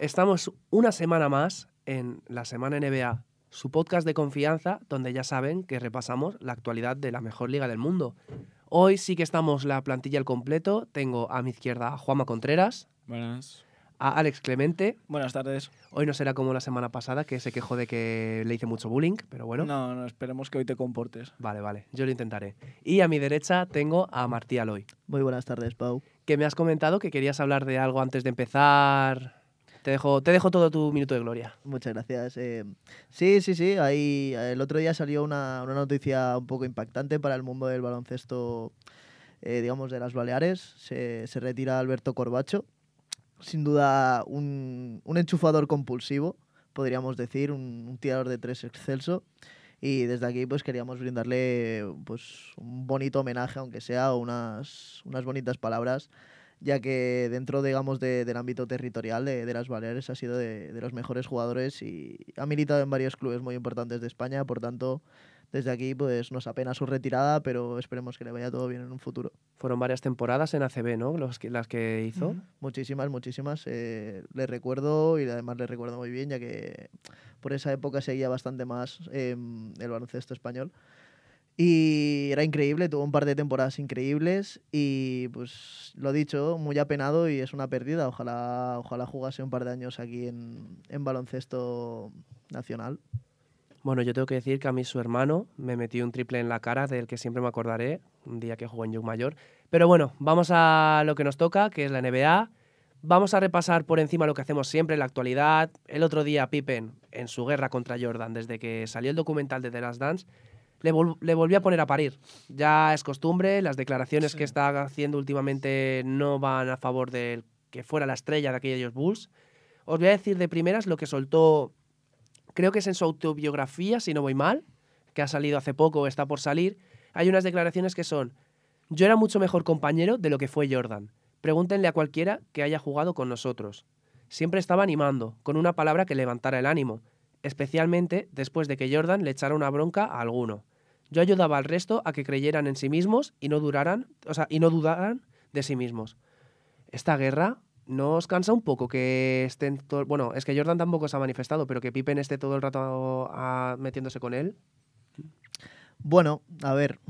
Estamos una semana más en la Semana NBA, su podcast de confianza, donde ya saben que repasamos la actualidad de la mejor liga del mundo. Hoy sí que estamos la plantilla al completo. Tengo a mi izquierda a Juanma Contreras, Buenas. a Alex Clemente. Buenas tardes. Hoy no será como la semana pasada, que se quejó de que le hice mucho bullying, pero bueno. No, no, esperemos que hoy te comportes. Vale, vale, yo lo intentaré. Y a mi derecha tengo a Martí Aloy, Muy buenas tardes, Pau. que me has comentado que querías hablar de algo antes de empezar. Te dejo, te dejo todo tu minuto de gloria. Muchas gracias. Eh, sí, sí, sí. Ahí, el otro día salió una, una noticia un poco impactante para el mundo del baloncesto, eh, digamos, de las Baleares. Se, se retira Alberto Corbacho. Sin duda, un, un enchufador compulsivo, podríamos decir, un, un tirador de tres excelso. Y desde aquí pues queríamos brindarle pues, un bonito homenaje, aunque sea, unas, unas bonitas palabras ya que dentro, digamos, de- del ámbito territorial de, de las Baleares ha sido de, de los mejores jugadores y ha militado en varios clubes muy importantes de España, por tanto, desde aquí pues nos apena su retirada, pero esperemos que le vaya todo bien en un futuro. Fueron varias temporadas en ACB, ¿no? Los que, las que hizo. Muchísimas, muchísimas. eh, le recuerdo y además le recuerdo muy bien, ya que por esa época seguía bastante más eh, el baloncesto español. Y era increíble, tuvo un par de temporadas increíbles y pues lo dicho, muy apenado y es una pérdida. Ojalá, ojalá jugase un par de años aquí en, en baloncesto nacional. Bueno, yo tengo que decir que a mí su hermano me metió un triple en la cara del que siempre me acordaré, un día que jugó en Young Mayor. Pero bueno, vamos a lo que nos toca, que es la NBA. Vamos a repasar por encima lo que hacemos siempre, la actualidad. El otro día Pippen, en su guerra contra Jordan, desde que salió el documental de The Last Dance, le, vol- le volvió a poner a parir. Ya es costumbre, las declaraciones Sí. que está haciendo últimamente no van a favor de que fuera la estrella de aquellos Bulls. Os voy a decir de primeras lo que soltó creo que es en su autobiografía, si no voy mal, que ha salido hace poco o está por salir, hay unas declaraciones que son, yo era mucho mejor compañero de lo que fue Jordan. Pregúntenle a cualquiera que haya jugado con nosotros. Siempre estaba animando, con una palabra que levantara el ánimo, especialmente después de que Jordan le echara una bronca a alguno. Yo ayudaba al resto a que creyeran en sí mismos y no duraran, o sea, y no dudaran de sí mismos. Esta guerra ¿No os cansa un poco que estén... to- Bueno, es que Jordan tampoco se ha manifestado, pero que Pippen esté todo el rato ah, metiéndose con él. Bueno, a ver,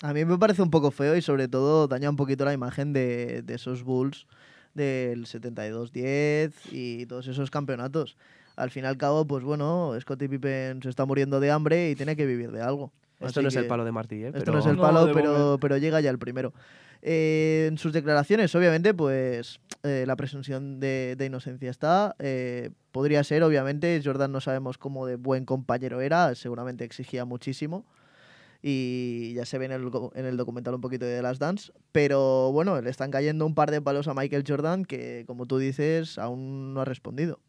a mí me parece un poco feo y sobre todo daña un poquito la imagen de, de esos Bulls del 72-10 y todos esos campeonatos. Al fin y al cabo, pues bueno, Scottie Pippen se está muriendo de hambre y tiene que vivir de algo. Esto Así no es el palo de Martí, ¿eh? Esto Pero- no es el No, palo, de pero, pero llega ya el primero. Eh, en sus declaraciones, obviamente, pues eh, la presunción de, de inocencia está. Eh, podría ser, obviamente, Jordan no sabemos cómo de buen compañero era, seguramente exigía muchísimo. Y ya se ve en el, en el documental un poquito de The Last Dance. Pero bueno, le están cayendo un par de palos a Michael Jordan que, como tú dices, aún no ha respondido.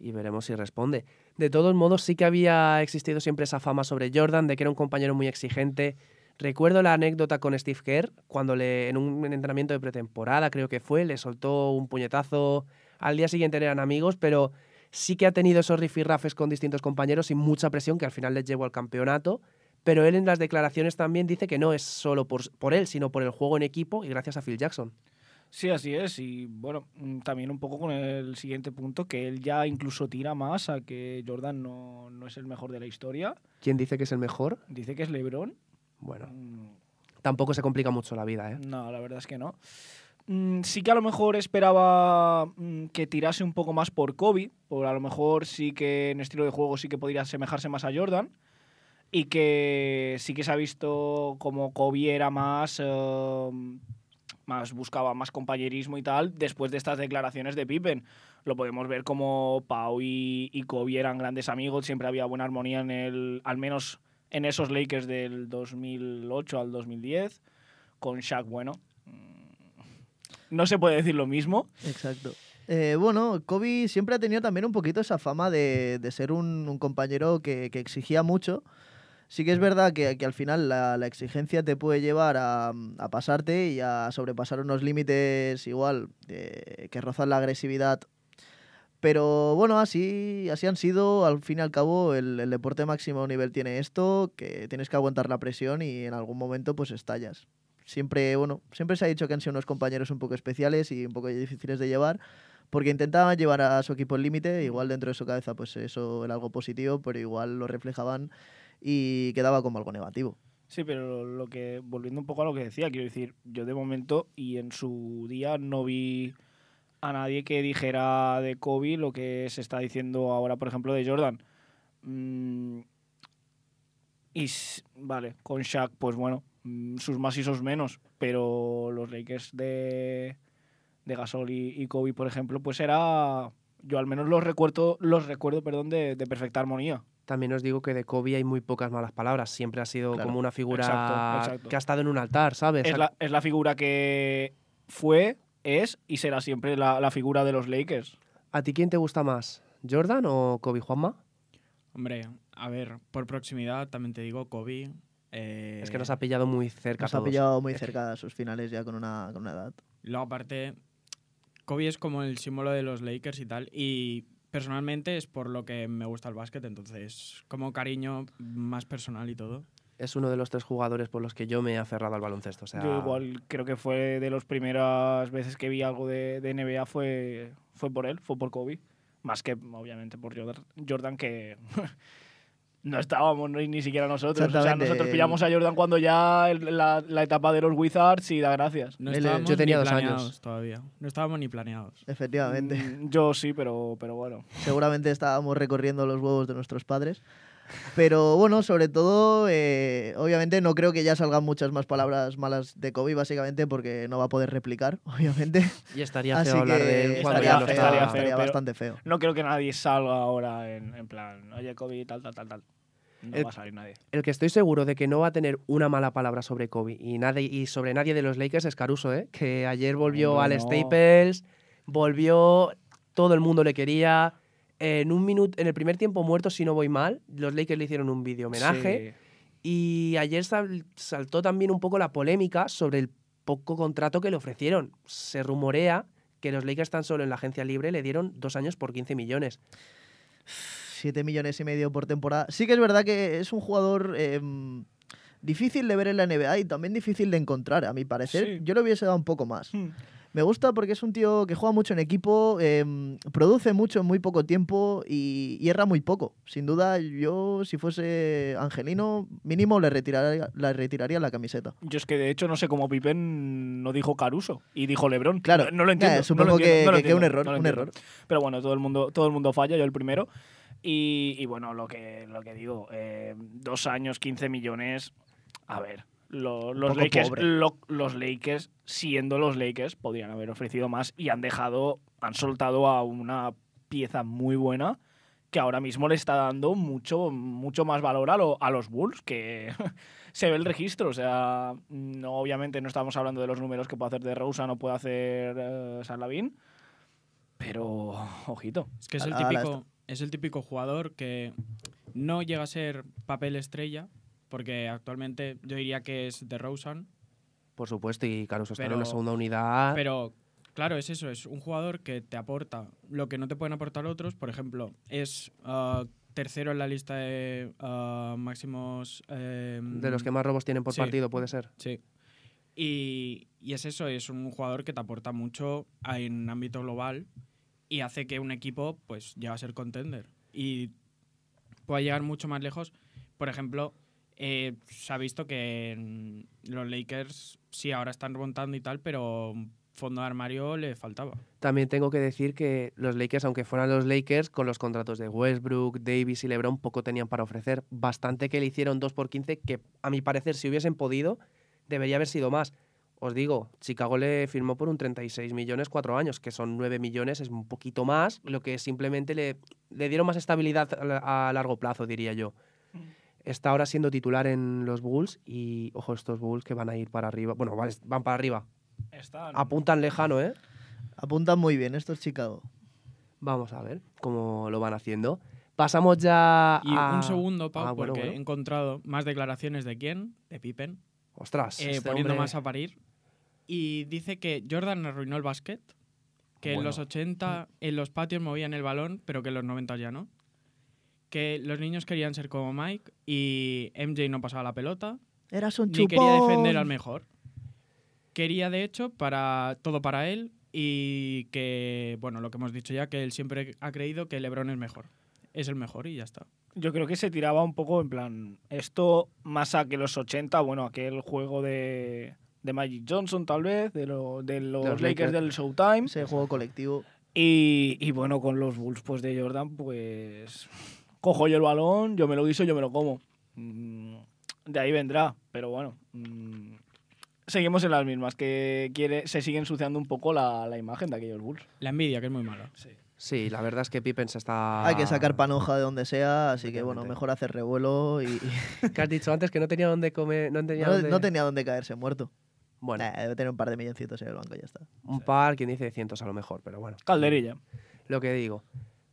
y veremos si responde. De todos modos, sí que había existido siempre esa fama sobre Jordan de que era un compañero muy exigente. Recuerdo la anécdota con Steve Kerr, cuando le, en un entrenamiento de pretemporada, creo que fue, le soltó un puñetazo. Al día siguiente eran amigos, pero sí que ha tenido esos rifirrafes con distintos compañeros y mucha presión que al final les llevó al campeonato. Pero él en las declaraciones también dice que no es solo por, por él, sino por el juego en equipo y gracias a Phil Jackson. Sí, así es. Y bueno, mm, también un poco con el siguiente punto, que él ya incluso tira más a que Jordan no, no es el mejor de la historia. ¿Quién dice que es el mejor? Dice que es LeBron. Bueno, Mm, tampoco se complica mucho la vida, ¿eh? No, la verdad es que no. Mm, sí que a lo mejor esperaba mm, que tirase un poco más por Kobe, por a lo mejor sí que en estilo de juego sí que podría asemejarse más a Jordan. Y que sí que se ha visto como Kobe era más, eh, más buscaba más compañerismo y tal después de estas declaraciones de Pippen. Lo podemos ver como Pau y, y Kobe eran grandes amigos, siempre había buena armonía en el, al menos en esos Lakers del 2008 al 2010, con Shaq bueno. Mm, No se puede decir lo mismo. Exacto. Eh, bueno, Kobe siempre ha tenido también un poquito esa fama de, de ser un, un compañero que, que exigía mucho. Sí que es verdad que, que al final la, la exigencia te puede llevar a, a pasarte y a sobrepasar unos límites igual eh, que rozan la agresividad. Pero bueno, así, así han sido. Al fin y al cabo, el, el deporte máximo nivel tiene esto, que tienes que aguantar la presión y en algún momento pues estallas. siempre, bueno, siempre se ha dicho que han sido unos compañeros un poco especiales y un poco difíciles de llevar, porque intentaban llevar a su equipo al límite, igual dentro de su cabeza pues eso era algo positivo, pero igual lo reflejaban y quedaba como algo negativo. Sí, pero lo que, volviendo un poco a lo que decía, quiero decir, yo de momento y en su día no vi a nadie que dijera de Kobe lo que se está diciendo ahora, por ejemplo, de Jordan. Mm, y vale, con Shaq, pues bueno, mm, sus más y sus menos, pero los Lakers de, de Gasol y, y Kobe, por ejemplo, pues era, yo al menos los recuerdo, los recuerdo, perdón, de, de perfecta armonía. También os digo que de Kobe hay muy pocas malas palabras. Siempre ha sido Claro. como una figura Exacto, exacto. que ha estado en un altar, ¿sabes? Es la, es la figura que fue, es y será siempre la, la figura de los Lakers. ¿A ti quién te gusta más? ¿Jordan o Kobe Juanma? Hombre, a ver, por proximidad también te digo Kobe. eh, Es que nos ha pillado muy cerca Nos a ha pillado muy cerca a sus finales ya con una, con una edad. Luego aparte, Kobe es como el símbolo de los Lakers y tal. Y personalmente es por lo que me gusta el básquet, entonces como cariño más personal y todo. Es uno de los tres jugadores por los que yo me he aferrado al baloncesto. O sea, Yo igual creo que fue de las primeras veces que vi algo de, de NBA fue, fue por él, fue por Kobe. Más que, obviamente, por Jordan, Jordan que no estábamos ni, ni siquiera nosotros. O sea, nosotros pillamos a Jordan cuando ya el- la, la etapa de los Wizards y da gracias. No Él- estábamos yo tenía ni dos años. planeados todavía. No estábamos ni planeados. Efectivamente. Mm, Yo sí, pero, pero bueno. Seguramente estábamos recorriendo los huevos de nuestros padres. Pero bueno, sobre todo, eh, obviamente no creo que ya salgan muchas más palabras malas de Kobe, básicamente porque no va a poder replicar, obviamente. y estaría Así feo hablar que de él cuando estaría ya no feo, estaría feo. estaría bastante feo. No creo que nadie salga ahora en, en plan, oye, Kobe, tal, tal, tal, tal. No El- va a salir nadie. El que estoy seguro de que no va a tener una mala palabra sobre Kobe y, nadie, y sobre nadie de los Lakers es Caruso, ¿eh? que ayer volvió Hombre, al no. Staples, volvió, todo el mundo le quería. En un minuto, en el primer tiempo muerto, si no voy mal, los Lakers le hicieron un vídeo homenaje. Y ayer sal- saltó también un poco la polémica sobre el poco contrato que le ofrecieron. Se rumorea que los Lakers tan solo en la agencia libre le dieron dos años por 15 millones. 7 millones y medio por temporada. Sí que es verdad que es un jugador em, difícil de ver en la NBA y también difícil de encontrar, a mi parecer. Sí. Yo le hubiese dado un poco más. Hmm. Me gusta porque es un tío que juega mucho en equipo, em, produce mucho en muy poco tiempo y, y erra muy poco. Sin duda, yo, si fuese Angelino, mínimo le retiraría, le retiraría la camiseta. Yo es que de hecho no sé cómo Pippen no dijo Caruso y dijo LeBron. Claro, no, no lo entiendo. eh, no supongo lo entiendo, que- no lo que- que un error, un error. Pero bueno, todo el mundo, todo el mundo falla, yo el primero. Y, y bueno, lo que, lo que digo, eh, dos años, 15 millones. A ver, lo- los, Lakers, lo- los Lakers, siendo los Lakers, podrían haber ofrecido más y han dejado, han soltado a una pieza muy buena que ahora mismo le está dando mucho, mucho más valor a, lo- a los Bulls, que se ve el registro. O sea, no, obviamente no estamos hablando de los números que puede hacer de Rosa, no puede hacer Sarlavin, pero ojito. Es que es el típico, es el típico jugador que no llega a ser papel estrella, porque actualmente yo diría que es de Rosen, Por supuesto, y Caruso está en una segunda unidad. pero claro, es eso, es un jugador que te aporta lo que no te pueden aportar otros. Por ejemplo, es ah, tercero en la lista de ah, máximos. eh, de los que más robos tienen por sí. partido, puede ser. Sí. Y, y es eso, es un jugador que te aporta mucho en ámbito global y hace que un equipo pues llegue a ser contender y pueda llegar mucho más lejos. Por ejemplo, eh, se ha visto que en los Lakers sí ahora están remontando y tal, pero fondo de armario le faltaba. También tengo que decir que los Lakers, aunque fueran los Lakers, con los contratos de Westbrook, Davis y LeBron, poco tenían para ofrecer. Bastante que le hicieron 2 por 15, que a mi parecer, si hubiesen podido, debería haber sido más. Os digo, Chicago le firmó por un 36 millones cuatro años, que son 9 millones, es un poquito más, lo que simplemente le, le dieron más estabilidad a, a largo plazo, diría yo. Está ahora siendo titular en los Bulls y, ojo, estos Bulls que van a ir para arriba. Bueno, van- van para arriba. Están- Apuntan lejano, ¿eh? Apuntan muy bien, esto es Chicago. Vamos a ver cómo lo van haciendo. Pasamos ya Y a... un segundo, Pau, Ah, bueno, porque bueno. he encontrado más declaraciones de quién, de Pippen, Ostras, eh, este poniendo hombre- más a parir. Y dice que Jordan arruinó el básquet, que en los 80 en los patios movían el balón, pero que en los 90 ya no. Que los niños querían ser como Mike y MJ no pasaba la pelota, Eras un ni chupón. quería defender al mejor. quería de hecho para todo para él y que, bueno, lo que hemos dicho ya, que él siempre ha creído que LeBron es mejor. Es el mejor y ya está. Yo creo que se tiraba un poco en plan, esto más a que los 80, bueno, aquel juego de, de Magic Johnson tal vez, de, lo- de los, los Lakers Lakers. del Showtime. Ese juego colectivo. Y, y bueno, con los Bulls pues, de Jordan, pues cojo yo el balón, yo me lo guiso, yo me lo como. Mm, De ahí vendrá, pero bueno. mm, Seguimos en las mismas, que quiere, se sigue ensuciando un poco la, la imagen de aquellos Bulls. La envidia, que es muy mala. Sí, la verdad es que Pippen se está... Hay que sacar panoja de donde sea, así que bueno, mejor hacer revuelo y, y Que has dicho antes que no tenía dónde comer... No tenía no, dónde- no tenía dónde caerse muerto. Bueno, Nah, debe tener un par de milloncitos en el banco y ya está. un par, quien dice cientos a lo mejor, pero bueno. Calderilla. lo que digo.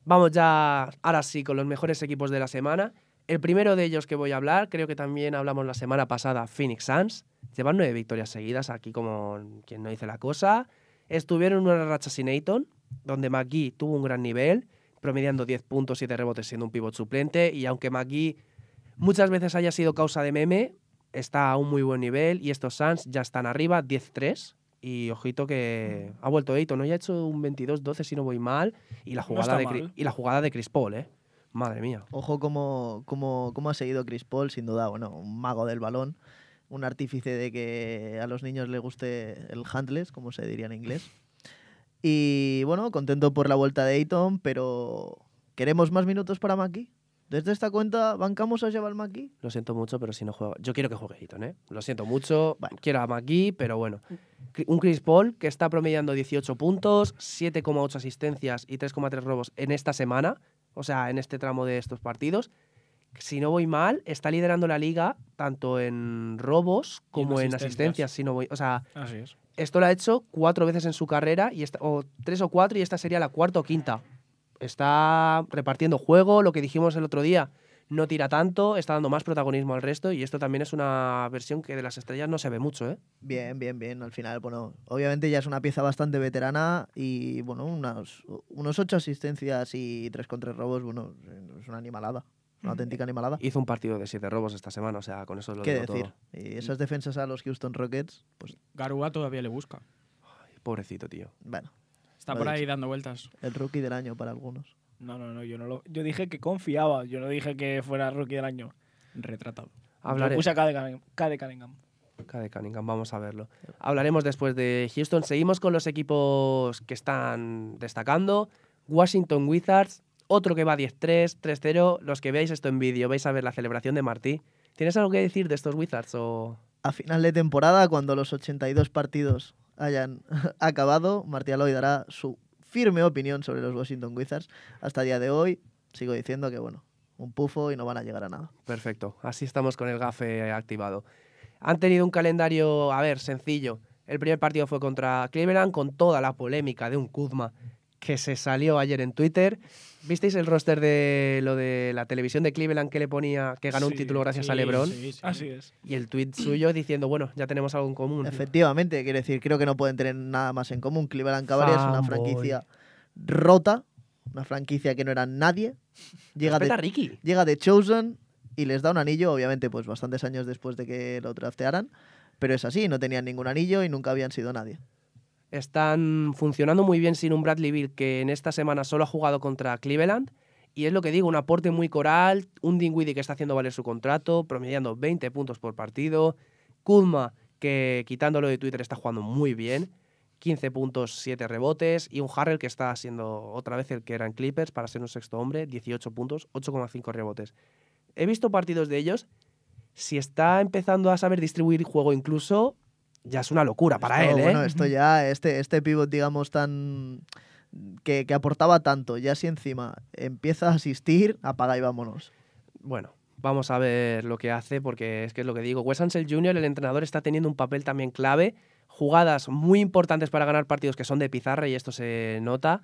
Vamos ya, ahora sí, con los mejores equipos de la semana. El primero de ellos que voy a hablar, creo que también hablamos la semana pasada, Phoenix Suns. Llevan nueve victorias seguidas, aquí como quien no dice la cosa. Estuvieron en una racha sin Ayton, donde McGee tuvo un gran nivel, promediando 10 puntos, 7 rebotes siendo un pivot suplente. Y aunque McGee muchas veces haya sido causa de meme, está a un muy buen nivel. Y estos Suns ya están arriba, 10-3. Y ojito que ha vuelto Ayton, ¿no? Ya ha hecho un 22-12 si no voy mal. Y la jugada, de, mal. y la jugada de Chris Paul, ¿eh? Madre mía. Ojo cómo, cómo, cómo ha seguido Chris Paul, sin duda, bueno, un mago del balón, un artífice de que a los niños les guste el handless, como se diría en inglés. Y bueno, contento por la vuelta de Ayton, pero ¿queremos más minutos para Maki? Desde esta cuenta, ¿bancamos a Jabal Maki? Lo siento mucho, pero si no juega. Yo quiero que juegue Ayton, ¿eh? Lo siento mucho. Bueno. Quiero a McGee, pero bueno. Cri- Un Chris Paul que está promediando 18 puntos, 7,8 asistencias y 3,3 robos en esta semana. O sea, en este tramo de estos partidos. Si no voy mal, está liderando la liga tanto en robos como en asistencias. asistencias. Si no voy, o sea, Así es. esto lo ha hecho cuatro veces en su carrera, y esta- o tres o cuatro, y esta sería la cuarta o quinta. Está repartiendo juego, lo que dijimos el otro día. No tira tanto, está dando más protagonismo al resto, y esto también es una versión que de las estrellas no se ve mucho, ¿eh? Bien, bien, bien. Al final, bueno, obviamente ya es una pieza bastante veterana y, bueno, unos, unos ocho asistencias y tres con tres robos, bueno, es una animalada. Una auténtica animalada. Hizo un partido de siete robos esta semana, o sea, con eso lo ¿Qué digo decir? todo. Y esas defensas a los Houston Rockets, pues, Garúa todavía le busca. Ay, pobrecito, tío. bueno, Está por ahí dicho. dando vueltas. el rookie del año para algunos. No, no, no, yo no lo. Yo dije que confiaba, yo no dije que fuera rookie del año. Retratado. Hablaré. Puse a Cade Cunningham. Cade Cunningham, vamos a verlo. Hablaremos después de Houston. Seguimos con los equipos que están destacando. Washington Wizards, otro que va 10-3, 3-0. Los que veáis esto en vídeo, vais a ver la celebración de Martí. ¿Tienes algo que decir de estos Wizards o...? A final de temporada, cuando los 82 partidos hayan acabado, Martí Aloy dará su firme opinión sobre los Washington Wizards. Hasta el día de hoy, sigo diciendo que, bueno, un pufo y no van a llegar a nada. Perfecto, así estamos con el gafe activado. Han tenido un calendario, a ver, sencillo. El primer partido fue contra Cleveland con toda la polémica de un Kuzma que se salió ayer en Twitter. ¿Visteis el roster de lo de la televisión de Cleveland que le ponía que ganó un título gracias a LeBron? sí, sí. Así es. Y el tweet suyo diciendo, bueno, ya tenemos algo en común. Efectivamente, quiero decir, creo que no pueden tener nada más en común. Cleveland Cavaliers es una franquicia rota, una franquicia que no era nadie. Llega Respeta de, Ricky. llega de Chosen y les da un anillo, obviamente, pues bastantes años después de que lo draftearan. Pero es así, no tenían ningún anillo y nunca habían sido nadie. Están funcionando muy bien sin un Bradley Bill que en esta semana solo ha jugado contra Cleveland. Y es lo que digo, un aporte muy coral, un Dinwiddie que está haciendo valer su contrato, promediando 20 puntos por partido. Kuzma, que quitándolo de Twitter está jugando muy bien, 15 puntos, 7 rebotes. Y un Harrell que está siendo otra vez el que era en Clippers para ser un sexto hombre, 18 puntos, 8,5 rebotes. He visto partidos de ellos. Si está empezando a saber distribuir juego incluso, ya es una locura para Esto, él, ¿eh? Bueno, esto ya, este, este pivot, digamos, tan. Que, que aportaba tanto, ya si encima empieza a asistir, apaga y vámonos. Bueno, vamos a ver lo que hace, porque es que es lo que digo. Wes Ansel Jr., el entrenador, está teniendo un papel también clave. Jugadas muy importantes para ganar partidos que son de pizarra y esto se nota.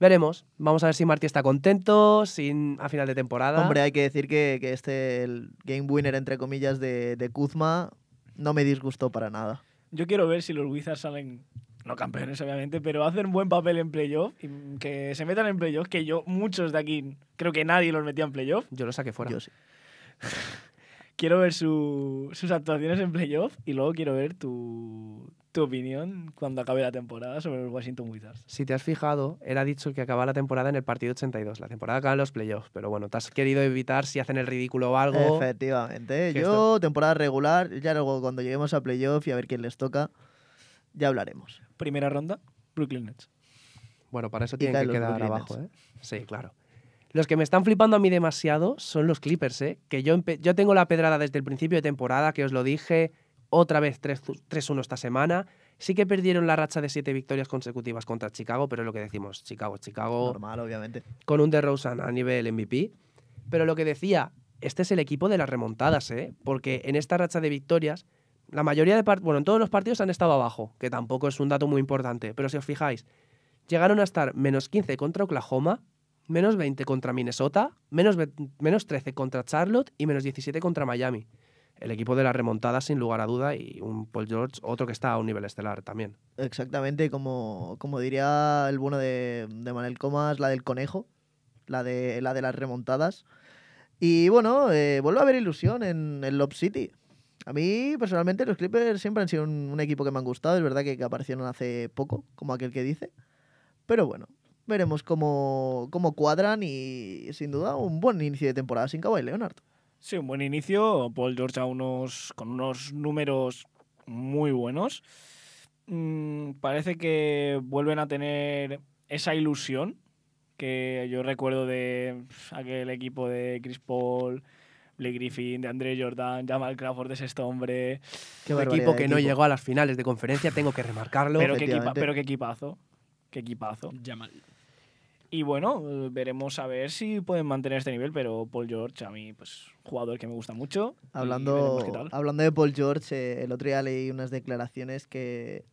Veremos. Vamos a ver si Martí está contento sin, a final de temporada. Hombre, hay que decir que, que este, el game winner, entre comillas, de, de Kuzma, no me disgustó para nada. Yo quiero ver si los Wizards salen, no campeones obviamente, pero hacen buen papel en playoff y que se metan en playoff, que yo, muchos de aquí, creo que nadie los metía en playoff. Yo lo saqué fuera. Yo sí. Quiero ver su- sus actuaciones en playoff y luego quiero ver tu, tu opinión cuando acabe la temporada sobre los Washington Wizards. Si te has fijado, era dicho que acaba la temporada en el partido 82. La temporada acaba en los playoffs, pero bueno, te has querido evitar si hacen el ridículo o algo. Efectivamente. Yo, temporada regular, ya luego cuando lleguemos a playoff y a ver quién les toca, ya hablaremos. Primera ronda, Brooklyn Nets. Bueno, para eso tienen que quedar Brooklyn abajo, ¿eh? Sí, claro. Los que me están flipando a mí demasiado son los Clippers, ¿eh? Que yo, yo tengo la pedrada desde el principio de temporada, que os lo dije, otra vez 3 3-1 esta semana. Sí que perdieron la racha de siete victorias consecutivas contra Chicago, pero es lo que decimos, Chicago, Chicago, Normal, obviamente. con un DeRozan a nivel MVP. Pero lo que decía, este es el equipo de las remontadas, ¿eh? Porque en esta racha de victorias, la mayoría de partidos, bueno, en todos los partidos han estado abajo, que tampoco es un dato muy importante, pero si os fijáis, llegaron a estar menos 15 contra Oklahoma, menos 20 contra Minnesota, menos, menos 13 contra Charlotte y menos 17 contra Miami. El equipo de las remontadas, sin lugar a duda, y un Paul George, otro que está a un nivel estelar también. Exactamente, como, como diría el bueno de, de Manel Comas, la del conejo, la de, la de las remontadas. Y bueno, eh, vuelve a haber ilusión en el Lob City. A mí, personalmente, los Clippers siempre han sido un, un equipo que me han gustado. Es verdad que, que aparecieron hace poco, como aquel que dice. Pero bueno, veremos cómo, cómo cuadran y, sin duda, un buen inicio de temporada sin Kawhi Leonard. Sí, un buen inicio. Paul George a unos, con unos números muy buenos. Mm, parece que vuelven a tener esa ilusión que yo recuerdo de aquel equipo de Chris Paul, Blake Griffin, de André Jordan, Jamal Crawford es este hombre. Qué equipo que no llegó a las finales de conferencia, tengo que remarcarlo. Pero qué, equipa- pero qué equipazo. Qué equipazo. Jamal. Y bueno, eh, veremos a ver si pueden mantener este nivel, pero Paul George a mí, pues, jugador que me gusta mucho. Hablando, hablando de Paul George, eh, el otro día leí unas declaraciones que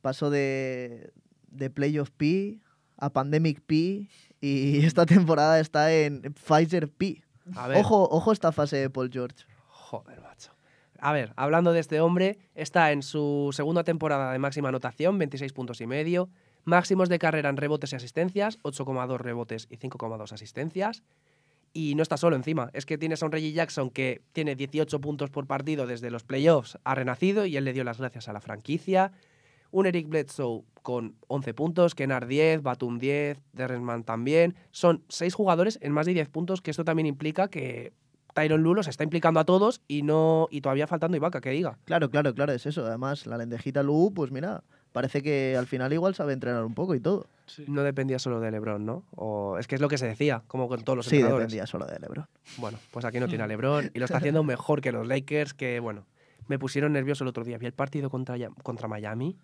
pasó de, de Playoff P a Pandemic P y esta temporada está en Pfizer P. A ver. Ojo, ojo esta fase de Paul George. Joder, macho. A ver, hablando de este hombre, está en su segunda temporada de máxima anotación, 26 puntos y medio. Máximos de carrera en rebotes y asistencias, 8,2 rebotes y 5,2 asistencias. Y no está solo encima, es que tienes a un Reggie Jackson que tiene 18 puntos por partido desde los playoffs, ha renacido y él le dio las gracias a la franquicia. Un Eric Bledsoe con 11 puntos, Kennard 10, Batum 10, Derresman también. Son 6 jugadores en más de 10 puntos, que esto también implica que Tyron Lulo se está implicando a todos y no y todavía faltando Ibaka, que diga. Claro, claro, claro, es eso. Además, la lendejita Lu, pues mira, parece que al final igual sabe entrenar un poco y todo. No dependía solo de LeBron, ¿no? O es que es lo que se decía, como con todos los Sí, entrenadores. dependía solo de LeBron. Bueno, pues aquí no tiene a LeBron y lo está haciendo mejor que los Lakers, que bueno, me pusieron nervioso el otro día. Vi el partido contra, contra Miami,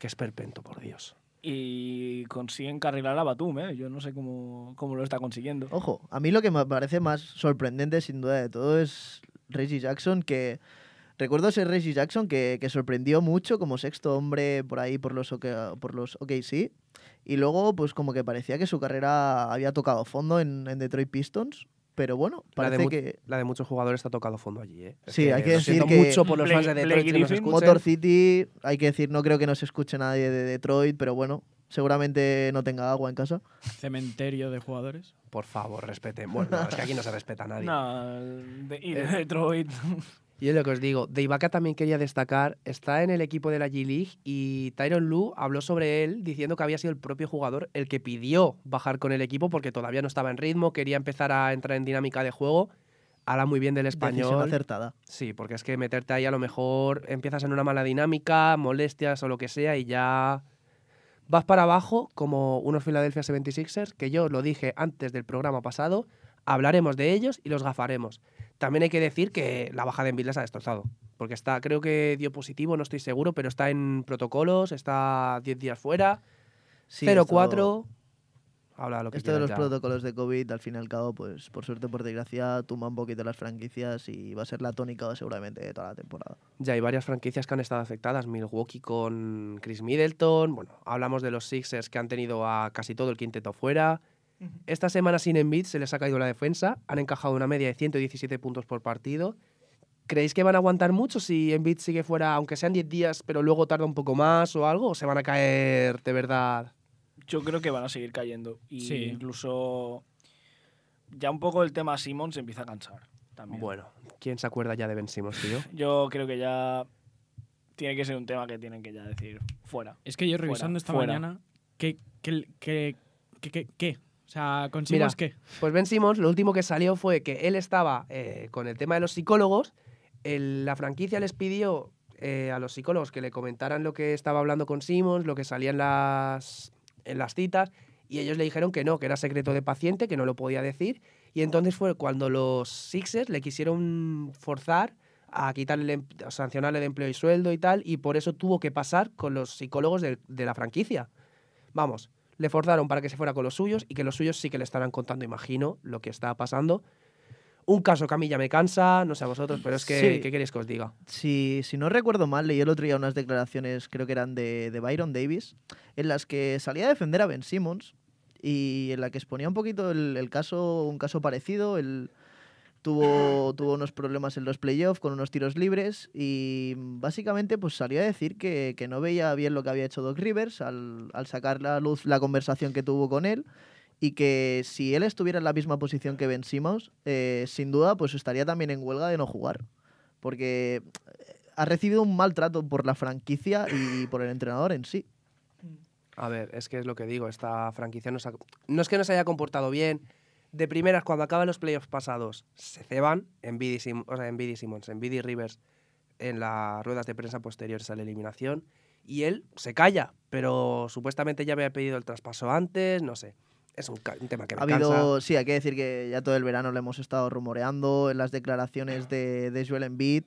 que es perpento, por Dios. Y consiguen carrilar a Batum, ¿eh? Yo no sé cómo, cómo lo está consiguiendo. Ojo, a mí lo que me parece más sorprendente, sin duda de todo, es Reggie Jackson, que recuerdo ese Reggie Jackson que, que sorprendió mucho como sexto hombre por ahí por los, por los OKC. Y luego, pues como que parecía que su carrera había tocado fondo en, en Detroit Pistons. Pero bueno, parece que la de muchos jugadores está tocado fondo allí, ¿eh? Es Sí, hay que decir que mucho por los Blake- fans de Detroit que nos. Motor City, hay que decir, no creo que nos escuche nadie de Detroit, pero bueno, seguramente no tenga agua en casa. Cementerio de jugadores. Por favor, respeten. Bueno, no, es que aquí no se respeta a nadie. No, de- y de Detroit. Y es lo que os digo, de Ibaka también quería destacar, está en el equipo de la G-League y Tyron Lu habló sobre él diciendo que había sido el propio jugador el que pidió bajar con el equipo porque todavía no estaba en ritmo, quería empezar a entrar en dinámica de juego. Habla muy bien del Decisión español. acertada. Sí, porque es que meterte ahí a lo mejor empiezas en una mala dinámica, molestias o lo que sea y ya vas para abajo como unos Philadelphia 76ers, que yo lo dije antes del programa pasado, hablaremos de ellos y los gafaremos. También hay que decir que la baja de Embiid les ha destrozado, porque está, creo que dio positivo, no estoy seguro, pero está en protocolos, está 10 días fuera, Sí, 0-4, esto- habla lo que Esto de los ya. protocolos de COVID, al fin y al cabo, pues por suerte por desgracia, tumba un poquito las franquicias y va a ser la tónica seguramente de toda la temporada. Ya hay varias franquicias que han estado afectadas. Milwaukee con Chris Middleton. Bueno, hablamos de los Sixers que han tenido a casi todo el quinteto fuera. Esta semana sin Embiid se les ha caído la defensa. Han encajado una media de 117 puntos por partido. ¿Creéis que van a aguantar mucho si Embiid sigue fuera, aunque sean 10 días, pero luego tarda un poco más o algo? ¿O se van a caer de verdad? Yo creo que van a seguir cayendo. Y Sí. incluso ya un poco el tema Simmons se empieza a cansar. También. Bueno, ¿quién se acuerda ya de Ben Simmons, tío? Yo creo que ya tiene que ser un tema que tienen que ya decir fuera. Es que yo Fuera, revisando esta fuera. mañana, ¿qué, qué, qué, qué, qué- qué? O sea, ¿con Mira. Simmons qué? Pues Ben Simmons, lo último que salió fue que él estaba eh, con el tema de los psicólogos. el- la franquicia les pidió eh, a los psicólogos que le comentaran lo que estaba hablando con Simmons, lo que salía en las, en las citas, y ellos le dijeron que no, que era secreto de paciente, que no lo podía decir. Y entonces fue cuando los Sixers le quisieron forzar a quitarle, a sancionarle de empleo y sueldo y tal, y por eso tuvo que pasar con los psicólogos de la franquicia. Vamos, le forzaron para que se fuera con los suyos y que los suyos sí que le estarán contando, imagino, lo que está pasando. Un caso que a mí ya me cansa, no sé a vosotros, pero es que, Sí. ¿qué queréis que os diga? Si, si no recuerdo mal, leí el otro día unas declaraciones, creo que eran de, de Byron Davis, en las que salía a defender a Ben Simmons y en la que exponía un poquito el, el caso, un caso parecido. Él tuvo, tuvo unos problemas en los playoffs con unos tiros libres y básicamente pues salió a decir que, que no veía bien lo que había hecho Doc Rivers al, sacar la luz la conversación que tuvo con él y que si él estuviera en la misma posición que Ben Simmons, eh, sin duda pues estaría también en huelga de no jugar. Porque eh, ha recibido un maltrato por la franquicia y por el entrenador en sí. A ver, es que es lo que digo, esta franquicia no es que no se haya comportado bien. De primeras, cuando acaban los playoffs pasados, se ceban en BD, Sim- o sea, en BD Simmons, en BD Rivers, en las ruedas de prensa posteriores a la eliminación, y él se calla, pero supuestamente ya había pedido el traspaso antes, no sé. Es un, tema que me Ha cansa. habido, sí, hay que decir que ya todo el verano le hemos estado rumoreando en las declaraciones de, de Joel Embiid.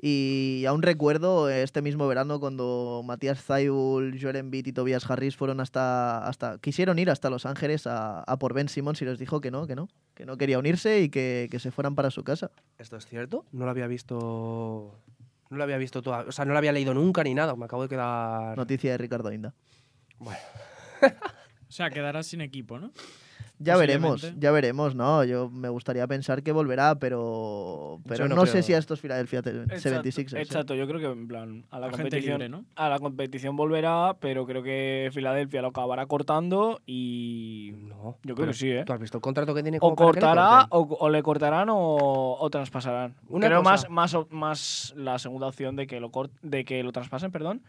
Y aún recuerdo este mismo verano cuando Matías Zaibul, Joel Embiid y Tobias Harris fueron hasta, hasta quisieron ir hasta Los Ángeles a, a por Ben Simmons y les dijo que no, que no, que no quería unirse y que, que se fueran para su casa. ¿Esto es cierto? No lo había visto... No lo había visto toda... O sea, no lo había leído nunca ni nada. Me acabo de quedar... Noticia de Ricardo Inda. Bueno, O sea, quedarás sin equipo, ¿no? Ya veremos, ya veremos, ¿no? Yo me gustaría pensar que volverá, pero, pero Yo no, no sé si a estos Philadelphia 76ers. ¿eh? Exacto, yo creo que en plan a la competición libre, ¿no? a la competición volverá, pero creo que Filadelfia lo acabará cortando y no. Yo creo que sí, ¿eh? ¿Tú has visto el contrato que tiene o como cortará o, o le cortarán o, o traspasarán. Una creo cosa- más más más la segunda opción de que lo cort- de que lo traspasen, perdón.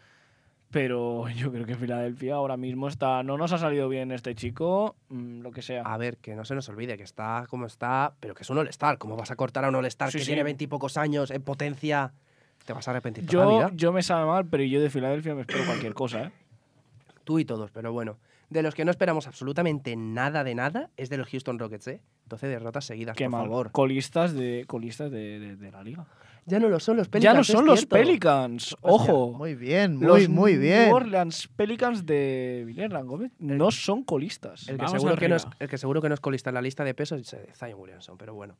Pero yo creo que Filadelfia ahora mismo está no nos ha salido bien este chico, mm, lo que sea. A ver, que no se nos olvide que está como está, pero que es un All-Star. ¿Cómo vas a cortar a un All-Star Sí, que sí. tiene veintipocos años en potencia? Te vas a arrepentir toda la Yo, vida. yo me sabe mal, pero yo de Filadelfia me espero cualquier cosa, ¿eh? Tú y todos, pero bueno. De los que no esperamos absolutamente nada de nada es de los Houston Rockets, ¿eh? 12 derrotas seguidas, Qué por mal. favor. Colistas de colistas de, de- de la liga. Ya no lo son los Pelicans. ya no son los cierto. Pelicans, Hostia, ojo. Muy bien, muy, los muy bien. New Orleans Pelicans de Villarreal Gómez no son colistas. El que, seguro que no es, el que seguro que no es colista en la lista de pesos es eh, Zion Williamson, pero bueno.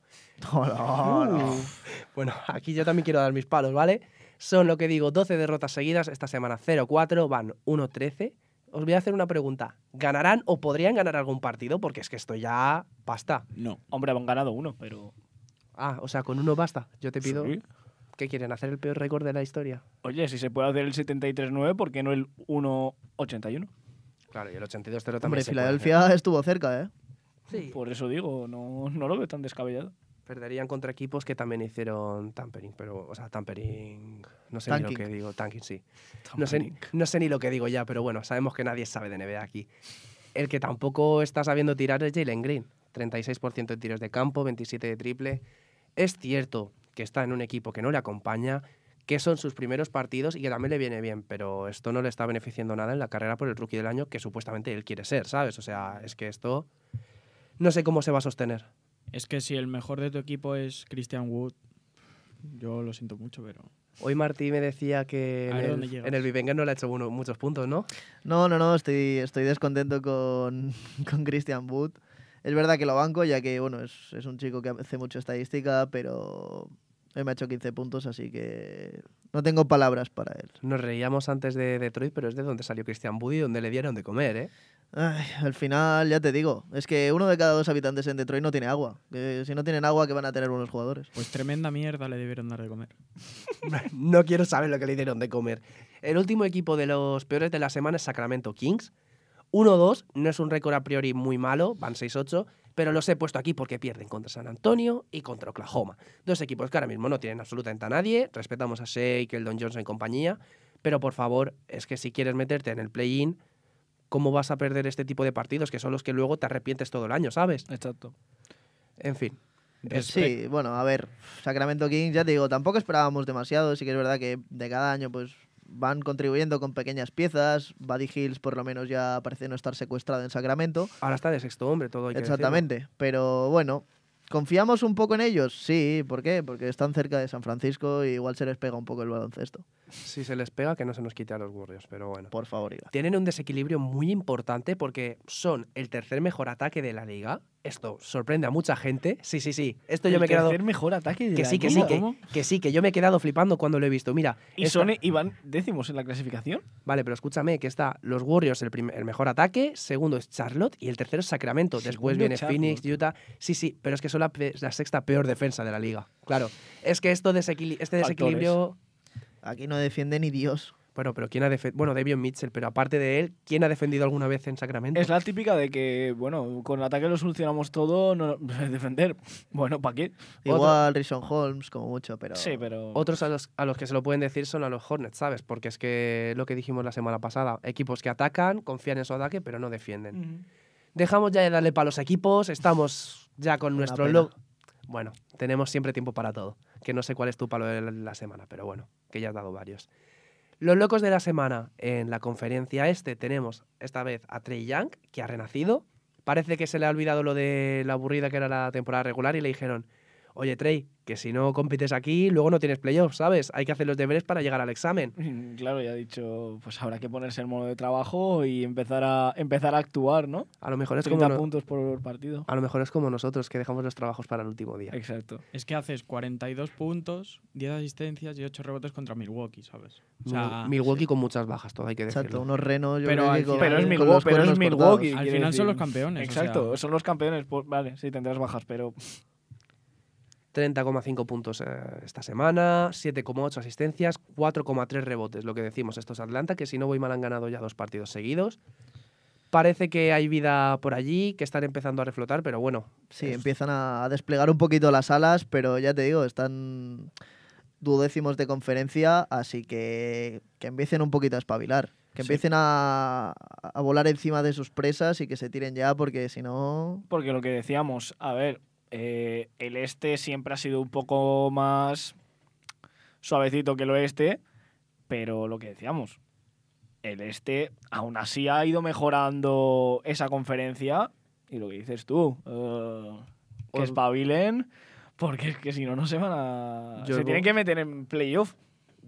No, no, no. Bueno, aquí yo también quiero dar mis palos, ¿vale? Son lo que digo, 12 derrotas seguidas, esta semana 0-4, van 1-13. Os voy a hacer una pregunta. ¿Ganarán o podrían ganar algún partido? Porque es que esto ya basta. No. Hombre, han ganado uno, pero. Ah, o sea, con uno basta. Yo te pido... Sí. ¿Qué quieren? ¿Hacer el peor récord de la historia? Oye, si se puede hacer el 73-9, ¿por qué no el 1-81? Claro, y el 82-0 también Hombre, se puede hacer. Filadelfia estuvo cerca, ¿eh? Sí. Por eso digo, no, no lo veo tan descabellado. Perderían contra equipos que también hicieron tampering, pero, o sea, tampering... No sé ni Tanking. lo que digo. Tanking, sí. No sé, no sé ni lo que digo ya, pero bueno, sabemos que nadie sabe de NBA aquí. El que tampoco está sabiendo tirar es Jalen Green. 36% de tiros de campo, 27 de triple. Es cierto que está en un equipo que no le acompaña, que son sus primeros partidos y que también le viene bien, pero esto no le está beneficiando nada en la carrera por el rookie del año que supuestamente él quiere ser, ¿sabes? O sea, es que esto no sé cómo se va a sostener. Es que si el mejor de tu equipo es Christian Wood, yo lo siento mucho, pero. Hoy Martí me decía que en el, en el no le ha hecho uno- muchos puntos, ¿no? No, no, no, estoy, estoy descontento con, con Christian Wood. Es verdad que lo banco, ya que bueno, es, es un chico que hace mucha estadística, pero él me ha hecho 15 puntos, así que no tengo palabras para él. Nos reíamos antes de Detroit, pero es de donde salió Christian Wood y donde le dieron de comer, ¿eh? Ay, al final, ya te digo, es que uno de cada dos habitantes en Detroit no tiene agua. Que si no tienen agua, ¿qué van a tener buenos jugadores? Pues tremenda mierda le debieron dar de comer. no quiero saber lo que le dieron de comer. El último equipo de los peores de la semana es Sacramento Kings. 1-2 no es un récord a priori muy malo, van 6-8, pero los he puesto aquí porque pierden contra San Antonio y contra Oklahoma. Dos equipos que ahora mismo no tienen absolutamente a nadie, respetamos a Shea, Don Johnson y compañía, pero por favor, es que si quieres meterte en el play-in, ¿cómo vas a perder este tipo de partidos que son los que luego te arrepientes todo el año, ¿sabes? Exacto. En fin. Pues sí, bueno, a ver, Sacramento Kings, ya te digo, tampoco esperábamos demasiado, sí que es verdad que de cada año pues van contribuyendo con pequeñas piezas, Buddy Hills por lo menos ya parece no estar secuestrado en Sacramento. Ahora está de sexto hombre todo. Hay que Exactamente, pero bueno, ¿Confiamos un poco en ellos? Sí, ¿por qué? Porque están cerca de San Francisco y igual se les pega un poco el baloncesto. Si se les pega, que no se nos quite a los Warriors, pero bueno. Por favor, Iga. Tienen un desequilibrio muy importante porque son el tercer mejor ataque de la liga. Esto sorprende a mucha gente. Sí, sí, sí. Esto yo me he quedado. tercer mejor ataque de que la sí, que liga. sí, que, que sí, que yo me he quedado flipando cuando lo he visto. Mira. ¿Y, esta- son, y van décimos en la clasificación? Vale, pero escúchame, que está los Warriors el, prim- el mejor ataque, segundo es Charlotte y el tercero es Sacramento. Después viene Charlotte. Phoenix, Utah. Sí, sí, pero es que son la, sexta peor defensa de la liga. Claro, es que esto desequili- este Factores. desequilibrio... Aquí no defiende ni Dios. Bueno, pero ¿quién ha defendido? Bueno, Devion Mitchell, pero aparte de él, ¿quién ha defendido alguna vez en Sacramento? Es la típica de que, bueno, con el ataque lo solucionamos todo, no defender. Bueno, ¿para qué? Igual Rison Holmes, como mucho, pero. Sí, pero. Otros a los, a los que se lo pueden decir son a los Hornets, ¿sabes? Porque es que lo que dijimos la semana pasada, equipos que atacan, confían en su ataque, pero no defienden. Dejamos ya de darle palos a equipos, estamos ya con Una nuestro pena. log. Bueno, tenemos siempre tiempo para todo. Que no sé cuál es tu palo de la- semana, pero bueno, que ya has dado varios. Los locos de la semana en la conferencia este tenemos esta vez a Trey Young, que ha renacido. Parece que se le ha olvidado lo de la aburrida que era la temporada regular y le dijeron, oye Trey, que si no compites aquí, luego no tienes playoffs, ¿sabes? Hay que hacer los deberes para llegar al examen. Claro, ya ha dicho, pues habrá que ponerse en modo de trabajo y empezar a empezar a actuar, ¿no? A lo mejor es como, 30 no- puntos por partido. a lo mejor es como nosotros, que dejamos los trabajos para el último día. Exacto. Es que haces 42 puntos, 10 asistencias y 8 rebotes contra Milwaukee, ¿sabes? O sea, Mil- Milwaukee con muchas bajas, todo hay que decirlo. Exacto, unos renos. Yo Pero al con- Pero es Milwaukee. Pero es Milwaukee. Al final son los campeones, o Exacto, sea. son los campeones. pues, vale, sí, tendrás bajas, pero 30,5 puntos eh, esta semana, 7,8 asistencias, 4,3 rebotes. Lo que decimos, estos Atlanta, que si no voy mal han ganado ya dos partidos seguidos. Parece que hay vida por allí, que están empezando a reflotar, pero bueno. Sí, es- empiezan a desplegar un poquito las alas, pero ya te digo, están duodécimos de conferencia, así que que empiecen un poquito a espabilar. Que Sí. empiecen a, a volar encima de sus presas y que se tiren ya, porque si no. porque lo que decíamos, a ver, eh, el este siempre ha sido un poco más suavecito que el oeste, pero lo que decíamos, el este aún así ha ido mejorando esa conferencia y lo que dices tú, eh, que Os- espabilen, porque es que si no, no se van a... Yo se tienen que meter en playoff.